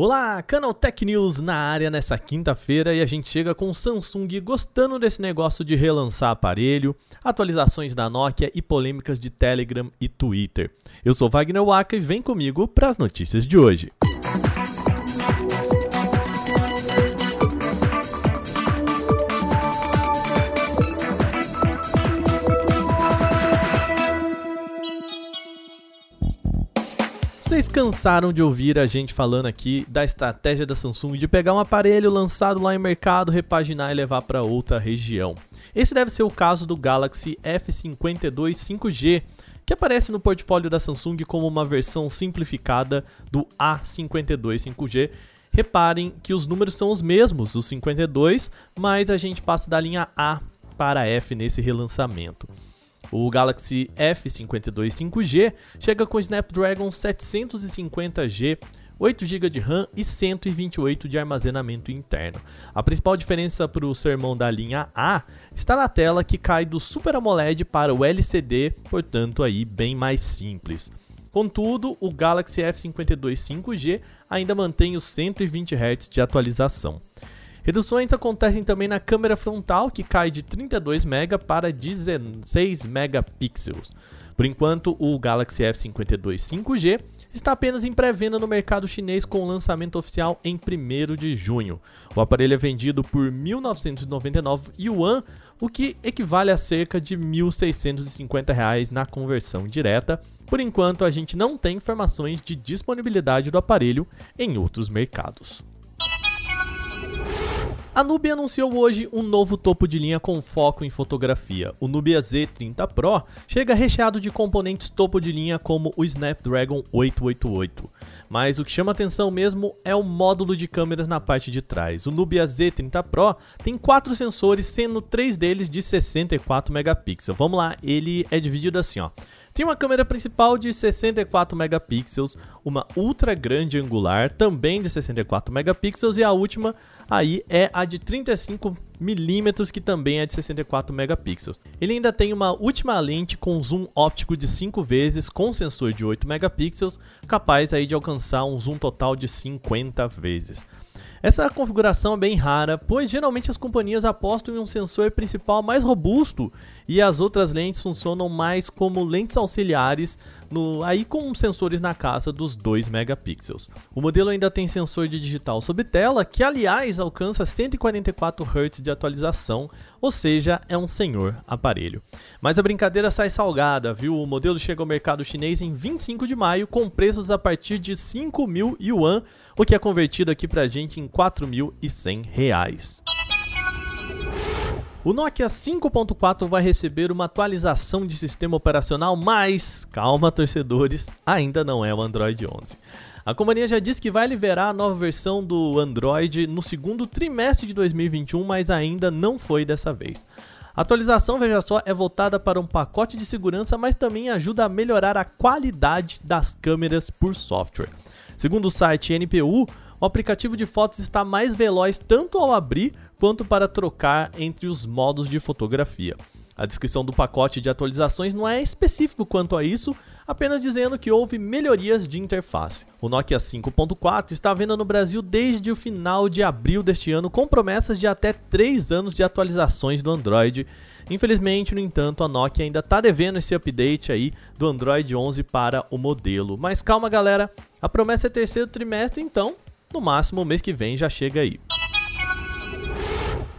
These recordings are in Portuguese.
Olá, Canal Tech News na área nessa quinta-feira e a gente chega com Samsung gostando desse negócio de relançar aparelho, atualizações da Nokia e polêmicas de Telegram e Twitter. Eu sou Wagner Waka e vem comigo para as notícias de hoje. Cansaram de ouvir a gente falando aqui da estratégia da Samsung de pegar um aparelho lançado lá em mercado, repaginar e levar para outra região. Esse deve ser o caso do Galaxy F52 5G, que aparece no portfólio da Samsung como uma versão simplificada do A52 5G. Reparem que os números são os mesmos, os 52, mas a gente passa da linha A para F nesse relançamento. O Galaxy F52 5G chega com Snapdragon 750G, 8 GB de RAM e 128 de armazenamento interno. A principal diferença para o sermão da linha A está na tela que cai do Super AMOLED para o LCD, portanto aí bem mais simples. Contudo, o Galaxy F52 5G ainda mantém os 120 Hz de atualização. Reduções acontecem também na câmera frontal, que cai de 32 MB para 16 megapixels. Por enquanto, o Galaxy S52 5G está apenas em pré-venda no mercado chinês com lançamento oficial em 1 de junho. O aparelho é vendido por 1.999 yuan, o que equivale a cerca de 1.650 reais na conversão direta. Por enquanto, a gente não tem informações de disponibilidade do aparelho em outros mercados. A Nubia anunciou hoje um novo topo de linha com foco em fotografia. O Nubia Z30 Pro chega recheado de componentes topo de linha como o Snapdragon 888. Mas o que chama atenção mesmo é o módulo de câmeras na parte de trás. O Nubia Z30 Pro tem quatro sensores, sendo três deles de 64 megapixels. Vamos lá, ele é dividido assim, ó. Tem uma câmera principal de 64 megapixels, uma ultra grande angular também de 64 megapixels e a última aí é a de 35 milímetros que também é de 64 megapixels. Ele ainda tem uma última lente com zoom óptico de 5 vezes com sensor de 8 megapixels, capaz aí de alcançar um zoom total de 50 vezes. Essa configuração é bem rara, pois geralmente as companhias apostam em um sensor principal mais robusto e as outras lentes funcionam mais como lentes auxiliares, no, aí com sensores na casa dos 2 megapixels. O modelo ainda tem sensor de digital sob tela, que aliás alcança 144 Hz de atualização, ou seja, é um senhor aparelho. Mas a brincadeira sai salgada, viu? O modelo chega ao mercado chinês em 25 de maio com preços a partir de 5 mil yuan o que é convertido aqui pra gente em R$ 4.100. O Nokia 5.4 vai receber uma atualização de sistema operacional, mas calma, torcedores, ainda não é o Android 11. A companhia já disse que vai liberar a nova versão do Android no segundo trimestre de 2021, mas ainda não foi dessa vez. A atualização, veja só, é voltada para um pacote de segurança, mas também ajuda a melhorar a qualidade das câmeras por software. Segundo o site NPU, o aplicativo de fotos está mais veloz tanto ao abrir quanto para trocar entre os modos de fotografia. A descrição do pacote de atualizações não é específico quanto a isso, apenas dizendo que houve melhorias de interface. O Nokia 5.4 está à venda no Brasil desde o final de abril deste ano, com promessas de até 3 anos de atualizações do Android. Infelizmente, no entanto, a Nokia ainda está devendo esse update aí do Android 11 para o modelo. Mas calma, galera, a promessa é terceiro trimestre, então, no máximo, o mês que vem já chega aí.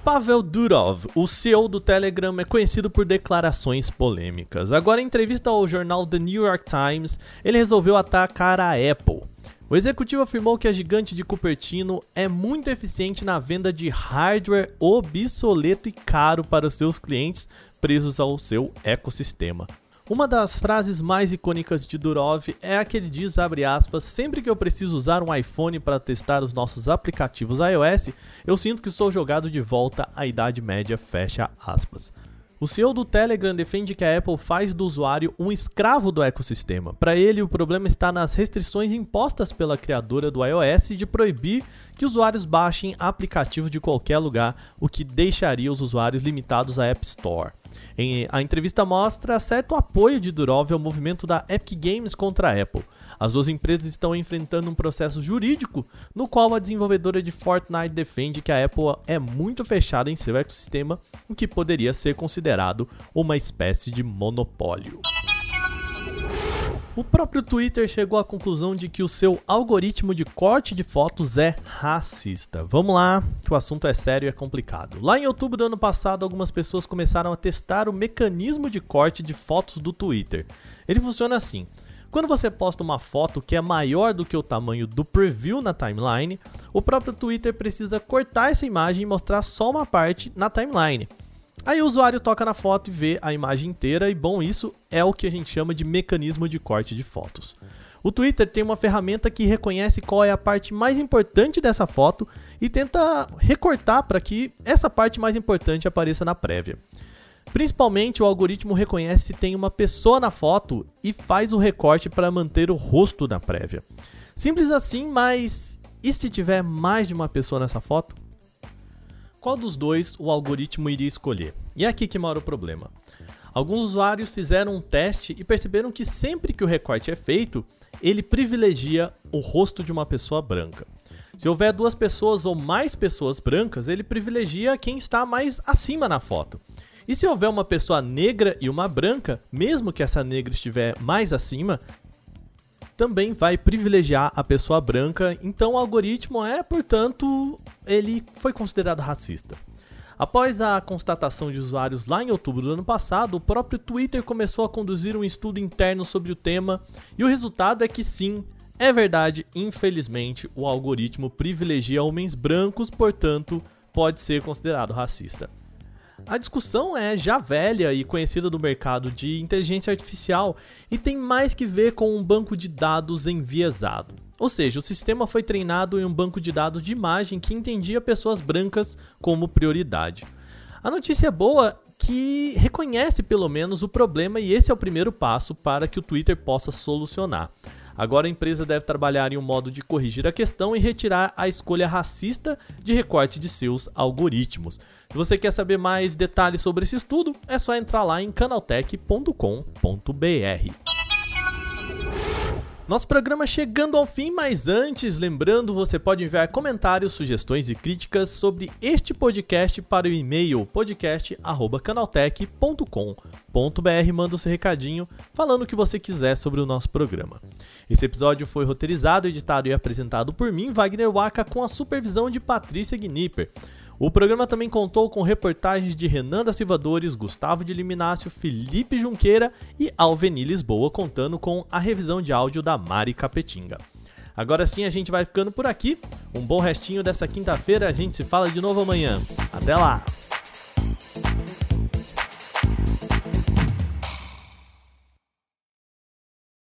Pavel Durov, o CEO do Telegram, é conhecido por declarações polêmicas. Agora, em entrevista ao jornal The New York Times, ele resolveu atacar a Apple. O executivo afirmou que a gigante de Cupertino é muito eficiente na venda de hardware obsoleto e caro para os seus clientes presos ao seu ecossistema. Uma das frases mais icônicas de Durov é a que ele diz, abre aspas, sempre que eu preciso usar um iPhone para testar os nossos aplicativos iOS, eu sinto que sou jogado de volta à Idade Média, fecha aspas. O CEO do Telegram defende que a Apple faz do usuário um escravo do ecossistema. Para ele, o problema está nas restrições impostas pela criadora do iOS de proibir que usuários baixem aplicativos de qualquer lugar, o que deixaria os usuários limitados à App Store. Em, a entrevista mostra certo apoio de Durov ao movimento da Epic Games contra a Apple. As duas empresas estão enfrentando um processo jurídico no qual a desenvolvedora de Fortnite defende que a Apple é muito fechada em seu ecossistema, o que poderia ser considerado uma espécie de monopólio. O próprio Twitter chegou à conclusão de que o seu algoritmo de corte de fotos é racista. Vamos lá, que o assunto é sério e é complicado. Lá em outubro do ano passado, algumas pessoas começaram a testar o mecanismo de corte de fotos do Twitter. Ele funciona assim: quando você posta uma foto que é maior do que o tamanho do preview na timeline, o próprio Twitter precisa cortar essa imagem e mostrar só uma parte na timeline. Aí o usuário toca na foto e vê a imagem inteira, e bom, isso é o que a gente chama de mecanismo de corte de fotos. O Twitter tem uma ferramenta que reconhece qual é a parte mais importante dessa foto e tenta recortar para que essa parte mais importante apareça na prévia. Principalmente, o algoritmo reconhece se tem uma pessoa na foto e faz o recorte para manter o rosto na prévia. Simples assim, mas e se tiver mais de uma pessoa nessa foto? Qual dos dois o algoritmo iria escolher? E é aqui que mora o problema. Alguns usuários fizeram um teste e perceberam que sempre que o recorte é feito, ele privilegia o rosto de uma pessoa branca. Se houver duas pessoas ou mais pessoas brancas, ele privilegia quem está mais acima na foto. E se houver uma pessoa negra e uma branca, mesmo que essa negra estiver mais acima, também vai privilegiar a pessoa branca, então o algoritmo é, portanto, ele foi considerado racista. Após a constatação de usuários lá em outubro do ano passado, o próprio Twitter começou a conduzir um estudo interno sobre o tema, e o resultado é que sim, é verdade, infelizmente, o algoritmo privilegia homens brancos, portanto, pode ser considerado racista. A discussão é já velha e conhecida do mercado de inteligência artificial e tem mais que ver com um banco de dados enviesado. Ou seja, o sistema foi treinado em um banco de dados de imagem que entendia pessoas brancas como prioridade. A notícia boa que reconhece pelo menos o problema e esse é o primeiro passo para que o Twitter possa solucionar. Agora a empresa deve trabalhar em um modo de corrigir a questão e retirar a escolha racista de recorte de seus algoritmos. Se você quer saber mais detalhes sobre esse estudo, é só entrar lá em canaltech.com.br. Nosso programa chegando ao fim, mas antes, lembrando, você pode enviar comentários, sugestões e críticas sobre este podcast para o e-mail podcast@canaltech.com.br. Manda o seu recadinho falando o que você quiser sobre o nosso programa. Esse episódio foi roteirizado, editado e apresentado por mim, Wagner Waka, com a supervisão de Patrícia Gnipper. O programa também contou com reportagens de Renan da Silvadores, Gustavo de Liminácio, Felipe Junqueira e Alveni Lisboa, contando com a revisão de áudio da Mari Capetinga. Agora sim a gente vai ficando por aqui. Um bom restinho dessa quinta-feira, a gente se fala de novo amanhã. Até lá!